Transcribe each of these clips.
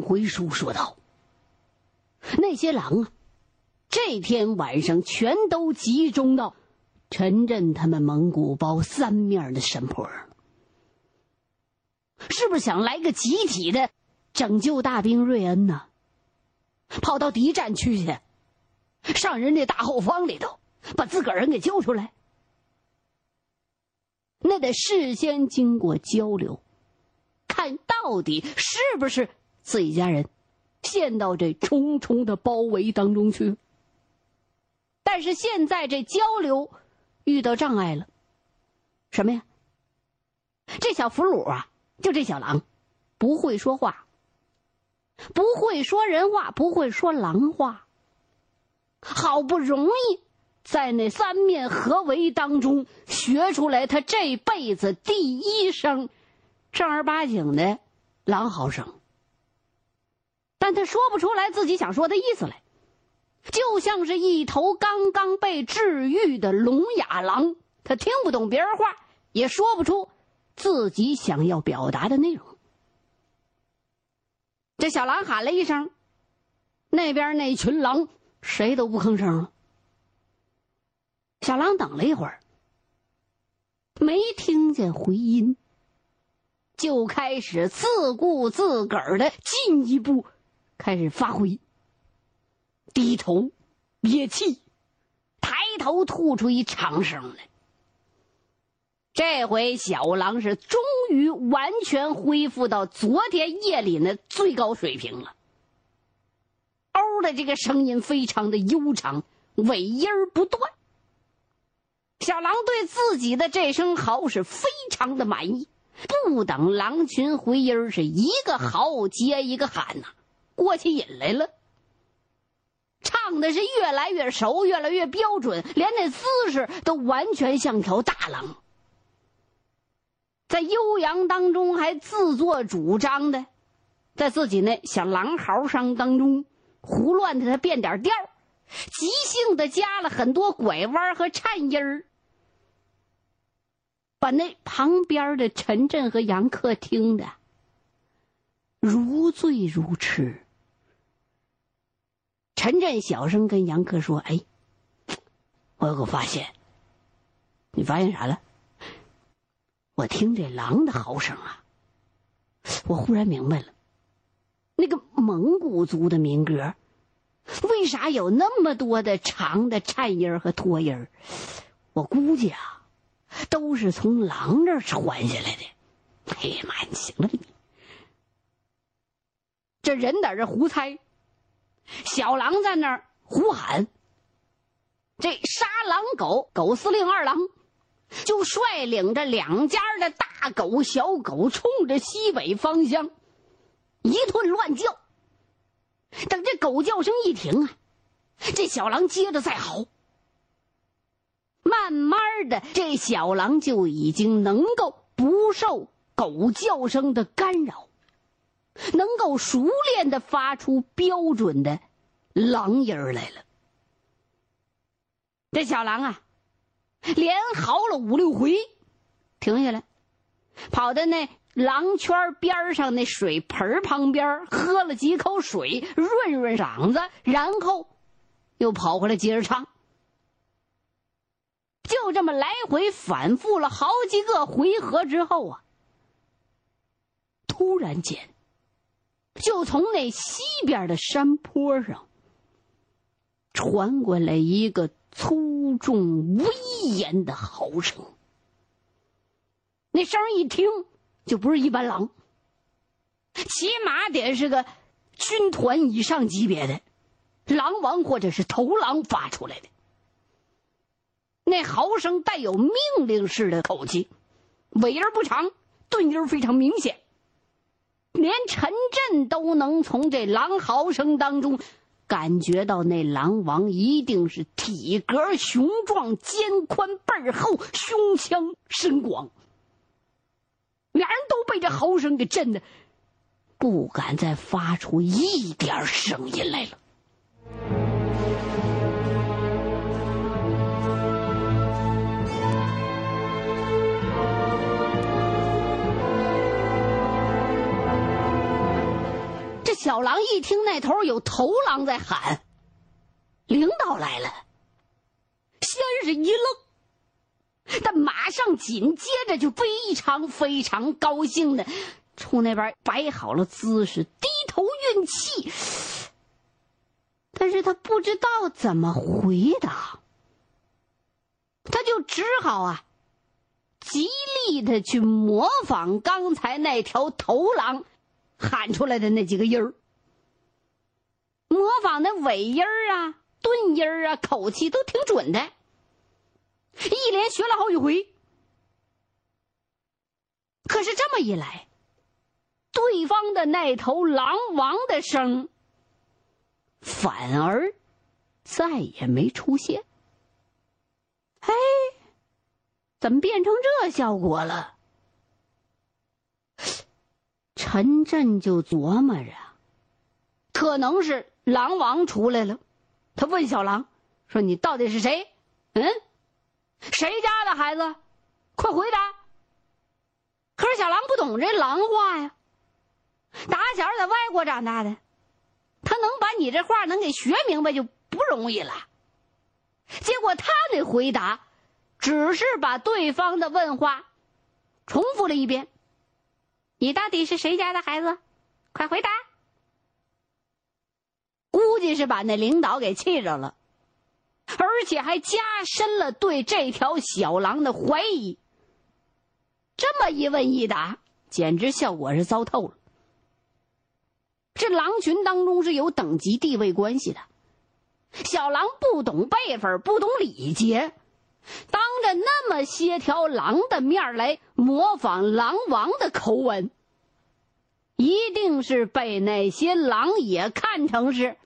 回书说道：“那些狼啊，这天晚上全都集中到陈震他们蒙古包三面的山坡，是不是想来个集体的拯救大兵瑞恩呢？跑到敌占区去，上人家大后方里头，把自个儿人给救出来？那得事先经过交流。”看到底是不是自己家人陷到这重重的包围当中去？但是现在这交流遇到障碍了，什么呀？这小俘虏啊，就这小狼，不会说话，不会说人话，不会说狼话。好不容易在那三面合围当中学出来他这辈子第一声。正儿八经的狼嚎声，但他说不出来自己想说的意思来，就像是一头刚刚被治愈的聋哑狼，他听不懂别人话，也说不出自己想要表达的内容。这小狼喊了一声，那边那群狼谁都不吭声了。小狼等了一会儿，没听见回音。就开始自顾自个儿的进一步开始发挥，低头憋气，抬头吐出一长声来。这回小狼是终于完全恢复到昨天夜里的最高水平了。嗷的这个声音非常的悠长，尾音不断。小狼对自己的这声嚎是非常的满意。不等狼群回音是一个嚎接一个喊呐，过起瘾来了。唱的是越来越熟，越来越标准，连那姿势都完全像条大狼。在悠扬当中还自作主张的，在自己那小狼嚎声当中胡乱的他变点调，即兴的加了很多拐弯和颤音儿。把那旁边的陈震和杨克听的如醉如痴。陈震小声跟杨克说：“哎，我有个发现。你发现啥了？我听这狼的嚎声啊，我忽然明白了，那个蒙古族的民歌，为啥有那么多的长的颤音和拖音我估计啊。”都是从狼这儿传下来的。哎呀妈呀，行了你！这人在这胡猜，小狼在那儿呼喊。这杀狼狗狗司令二郎就率领着两家的大狗、小狗，冲着西北方向一顿乱叫。等这狗叫声一停啊，这小狼接着再嚎。慢慢的，这小狼就已经能够不受狗叫声的干扰，能够熟练的发出标准的狼音儿来了。这小狼啊，连嚎了五六回，停下来，跑到那狼圈边上那水盆旁边喝了几口水，润润嗓子，然后又跑回来接着唱。就这么来回反复了好几个回合之后啊，突然间，就从那西边的山坡上传过来一个粗重威严的嚎声。那声一听就不是一般狼，起码得是个军团以上级别的狼王或者是头狼发出来的。那嚎声带有命令式的口气，尾音不长，顿音非常明显。连陈震都能从这狼嚎声当中感觉到，那狼王一定是体格雄壮、肩宽背厚、胸腔深广。俩人都被这嚎声给震的，不敢再发出一点声音来了。小狼一听那头有头狼在喊，领导来了，先是一愣，但马上紧接着就非常非常高兴的冲那边摆好了姿势，低头运气。但是他不知道怎么回答，他就只好啊，极力的去模仿刚才那条头狼喊出来的那几个音儿，模仿的尾音儿啊、顿音儿啊、口气都挺准的，一连学了好几回。可是这么一来，对方的那头狼王的声。反而再也没出现。哎，怎么变成这效果了？陈震就琢磨着，可能是狼王出来了。他问小狼：“说你到底是谁？嗯，谁家的孩子？快回答！”可是小狼不懂这狼话呀，打小在外国长大的。他能把你这话能给学明白就不容易了。结果他那回答，只是把对方的问话重复了一遍：“你到底是谁家的孩子？快回答！”估计是把那领导给气着了，而且还加深了对这条小狼的怀疑。这么一问一答，简直效果是糟透了。这狼群当中是有等级地位关系的，小狼不懂辈分，不懂礼节，当着那么些条狼的面来模仿狼王的口吻，一定是被那些狼也看成是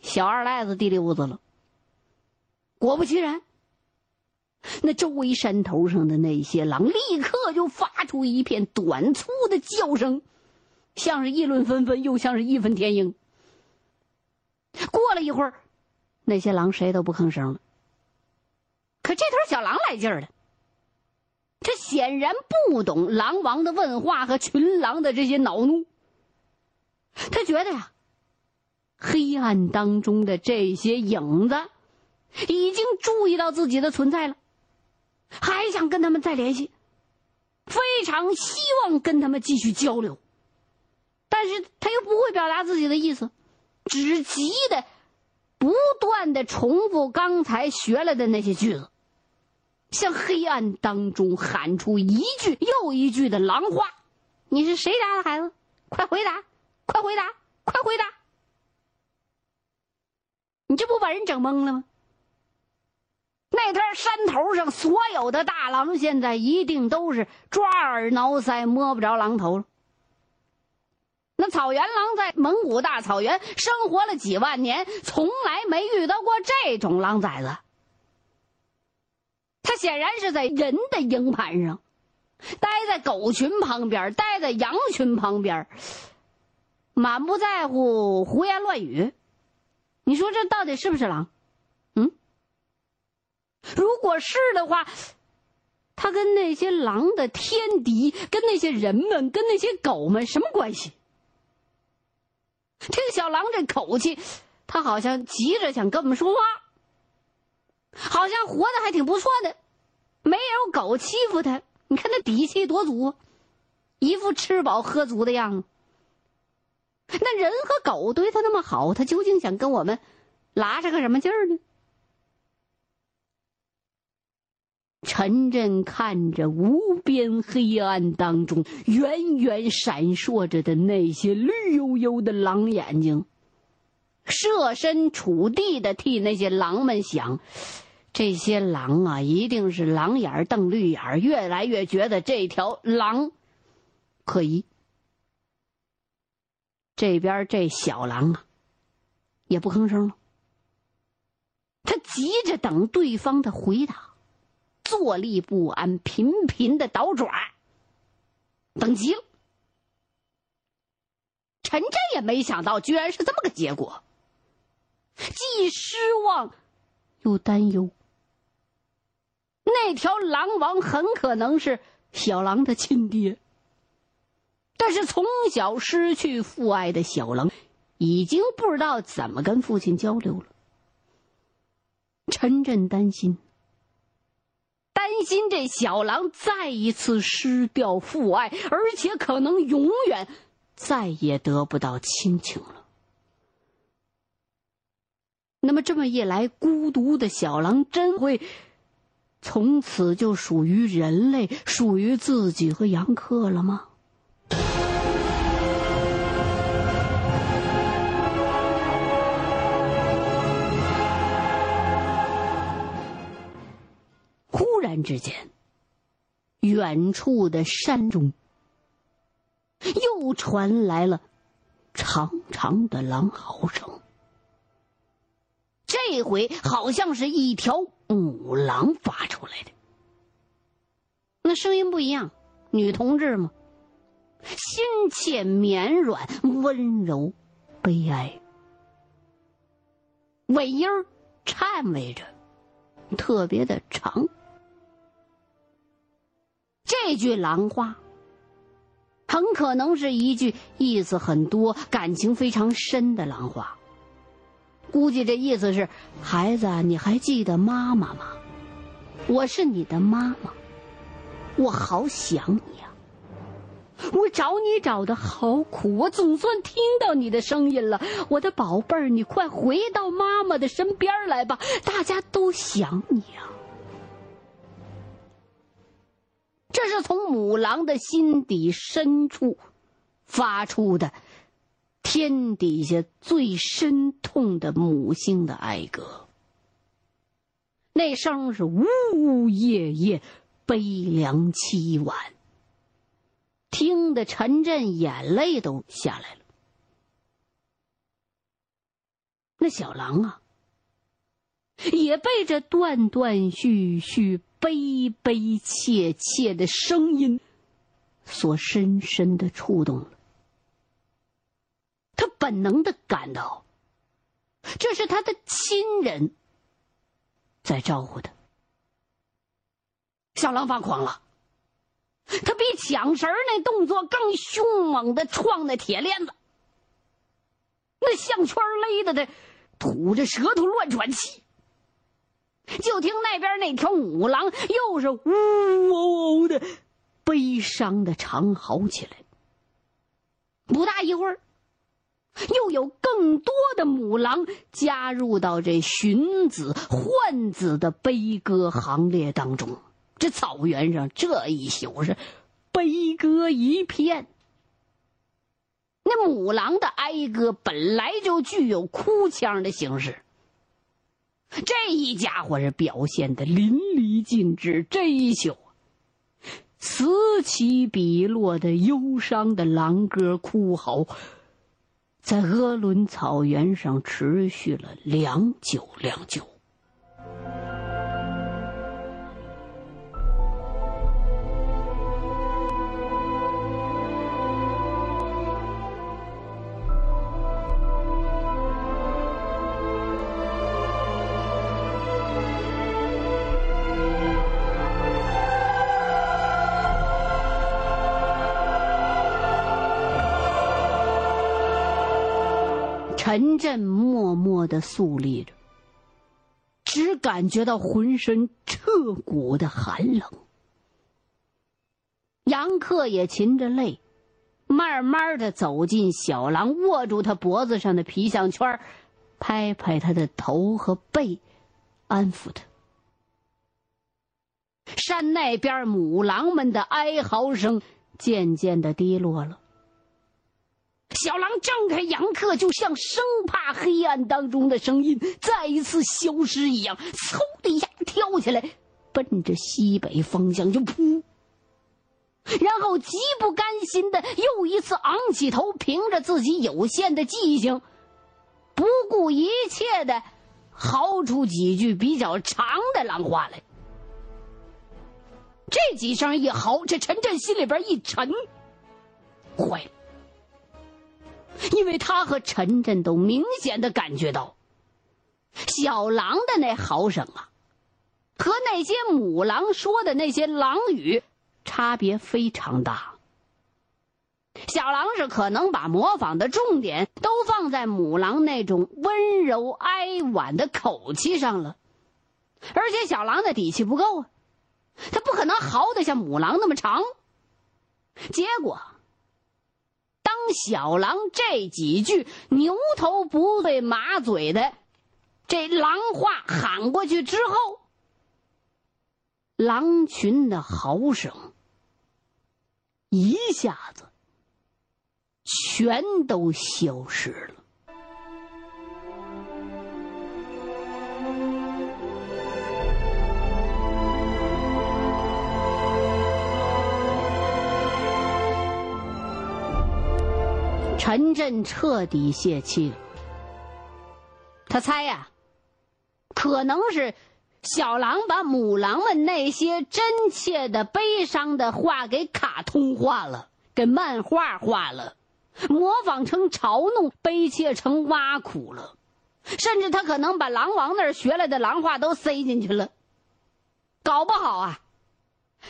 小二赖子、地溜子了。果不其然，那周围山头上的那些狼立刻就发出一片短促的叫声。像是议论纷纷，又像是义愤填膺。过了一会儿，那些狼谁都不吭声了。这头小狼来劲儿了，他显然不懂狼王的问话和群狼的这些恼怒。他觉得呀，黑暗当中的这些影子已经注意到自己的存在了，还想跟他们再联系，非常希望跟他们继续交流。但是他又不会表达自己的意思，只急的不断的重复刚才学了的那些句子，向黑暗当中喊出一句又一句的狼话：“你是谁家的孩子？快回答！快回答！快回答！”你这不把人整懵了吗？那天山头上所有的大狼现在一定都是抓耳挠腮，摸不着狼头了。那草原狼在蒙古大草原生活了几万年，从来没遇到过这种狼崽子。他显然是在人的营盘上，待在狗群旁边，待在羊群旁边，满不在乎，胡言乱语。你说这到底是不是狼？嗯，如果是的话，他跟那些狼的天敌，跟那些人们，跟那些狗们什么关系？听小狼这口气，他好像急着想跟我们说话，好像活的还挺不错的，没有狗欺负他。你看那底气多足，一副吃饱喝足的样子。那人和狗对他那么好，他究竟想跟我们拉着个什么劲儿呢？陈震看着无边黑暗当中远远闪烁着的那些绿油油的狼眼睛，设身处地的替那些狼们想：这些狼啊，一定是狼眼瞪绿眼越来越觉得这条狼可疑。这边这小狼啊，也不吭声了，他急着等对方的回答。坐立不安，频频的倒爪，等急了。陈震也没想到，居然是这么个结果，既失望又担忧。那条狼王很可能是小狼的亲爹，但是从小失去父爱的小狼，已经不知道怎么跟父亲交流了。陈震担心，担心这小狼再一次失掉父爱，而且可能永远再也得不到亲情了。那么这么一来，孤独的小狼真会从此就属于人类，属于自己和杨克了吗？忽然之间，远处的山中又传来了长长的狼嚎声。这回好像是一条母狼发出来的，那声音不一样，女同志嘛，心切绵软，温柔，悲哀，尾音颤巍着，特别的长。这句狼话，很可能是一句意思很多、感情非常深的狼话。估计这意思是，孩子，你还记得妈妈吗？我是你的妈妈，我好想你呀！我找你找的好苦，我总算听到你的声音了，我的宝贝儿，你快回到妈妈的身边来吧，大家都想你呀！这是从母狼的心底深处发出的。天底下最深痛的母性的哀歌，那声是呜呜咽咽，悲凉凄婉，听得陈震眼泪都下来了。那小狼啊，也被这断断续续、悲悲切切的声音所深深的触动了。他本能的感到，这是他的亲人在招呼他。小狼发狂了，他比抢食儿那动作更凶猛的撞那铁链子，那项圈勒得他吐着舌头乱喘气。就听那边那条母狼又是呜呜呜的悲伤的长嚎起来。不大一会儿。又有更多的母狼加入到这寻子唤子的悲歌行列当中。这草原上这一宿是悲歌一片。那母狼的哀歌本来就具有哭腔的形式，这一家伙是表现的淋漓尽致。这一宿，此起彼落的忧伤的狼歌哭嚎。在鄂伦草原上持续了良久良久。陈震默默的肃立着，只感觉到浑身彻骨的寒冷。杨克也噙着泪，慢慢的走进小狼，握住他脖子上的皮项圈，拍拍他的头和背，安抚他。山那边母狼们的哀嚎声渐渐的低落了。小狼张开阳克，就像生怕黑暗当中的声音再一次消失一样，嗖的一下跳起来，奔着西北方向就扑。然后极不甘心的又一次昂起头，凭着自己有限的记性，不顾一切的嚎出几句比较长的狼话来。这几声一嚎，这陈震心里边一沉，坏了。因为他和陈震都明显的感觉到，小狼的那嚎声啊，和那些母狼说的那些狼语差别非常大。小狼是可能把模仿的重点都放在母狼那种温柔哀婉的口气上了，而且小狼的底气不够啊，他不可能嚎得像母狼那么长。结果，小狼这几句牛头不对马嘴的这狼话喊过去之后，狼群的嚎声一下子。全都消失了。陈震彻底泄气了。他猜呀，可能是小狼把母狼们那些真切的、悲伤的话给卡通化了，给漫画化了。模仿成嘲弄，悲切成挖苦了，甚至他可能把狼王那儿学来的狼话都塞进去了。搞不好啊，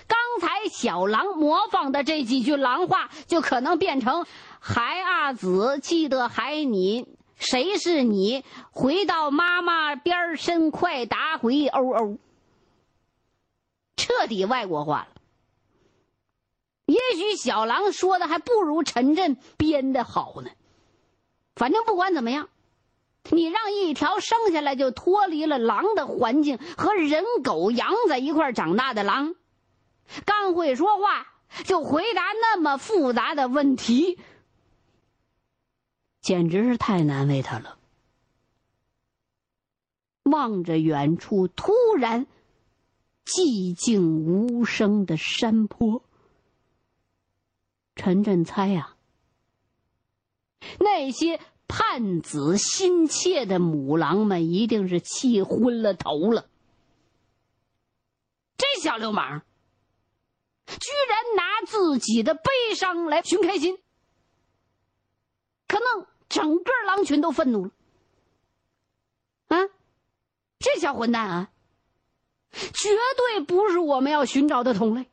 刚才小狼模仿的这几句狼话，就可能变成“孩阿子记得孩你，谁是你？回到妈妈边身，快答回哦哦。”彻底外国化了。也许小狼说的还不如陈震编的好呢。反正不管怎么样，你让一条生下来就脱离了狼的环境和人狗羊在一块长大的狼，刚会说话就回答那么复杂的问题，简直是太难为他了。望着远处突然寂静无声的山坡。陈震猜呀，那些盼子心切的母狼们一定是气昏了头了。这小流氓，居然拿自己的悲伤来寻开心，可能整个狼群都愤怒了。啊，这小混蛋啊，绝对不是我们要寻找的同类。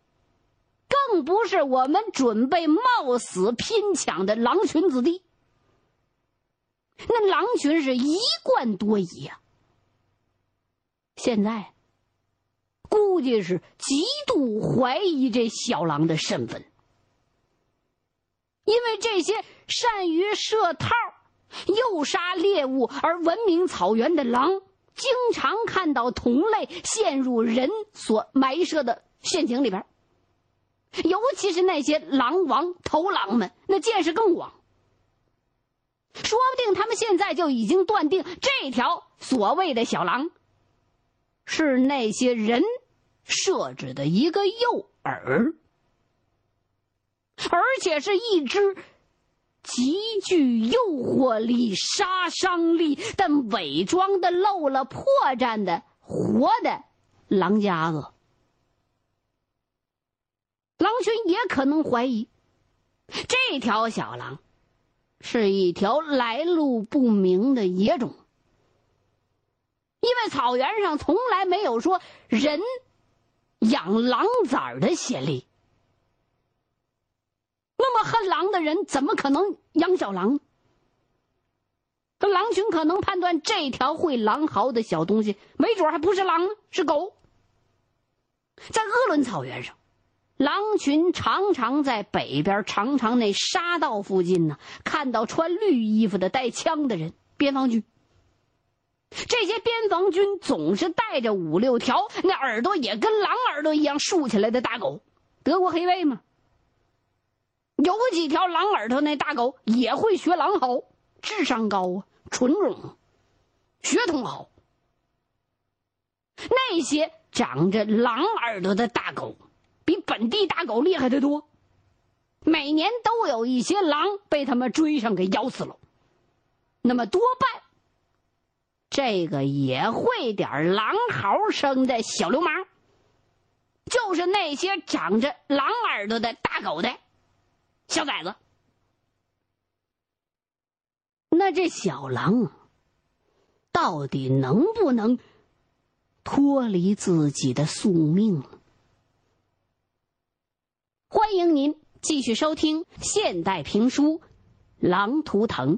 更不是我们准备冒死拼抢的狼群子弟。那狼群是一贯多疑呀，现在估计是极度怀疑这小狼的身份，因为这些善于设套、诱杀猎物而闻名草原的狼，经常看到同类陷入人所埋设的陷阱里边。尤其是那些狼王头狼们，那见识更广。说不定他们现在就已经断定这条所谓的小狼，是那些人设置的一个诱饵，而且是一只极具诱惑力、杀伤力，但伪装的露了破绽的活的狼夹子。狼群也可能怀疑，这条小狼是一条来路不明的野种，因为草原上从来没有说人养狼崽儿的先例。那么恨狼的人怎么可能养小狼？那狼群可能判断这条会狼嚎的小东西，没准还不是狼，是狗。在鄂伦草原上。狼群常常在北边长长那沙道附近呢，看到穿绿衣服的带枪的人，边防军。这些边防军总是带着五六条那耳朵也跟狼耳朵一样竖起来的大狗，德国黑背吗。有几条狼耳朵那大狗也会学狼嚎，智商高啊，纯种，血统好。那些长着狼耳朵的大狗。比本地大狗厉害的多，每年都有一些狼被他们追上给咬死了。那么多半，这个也会点狼嚎声的小流氓，就是那些长着狼耳朵的大狗的小崽子。那这小狼到底能不能脱离自己的宿命？欢迎您继续收听现代评书《狼图腾》。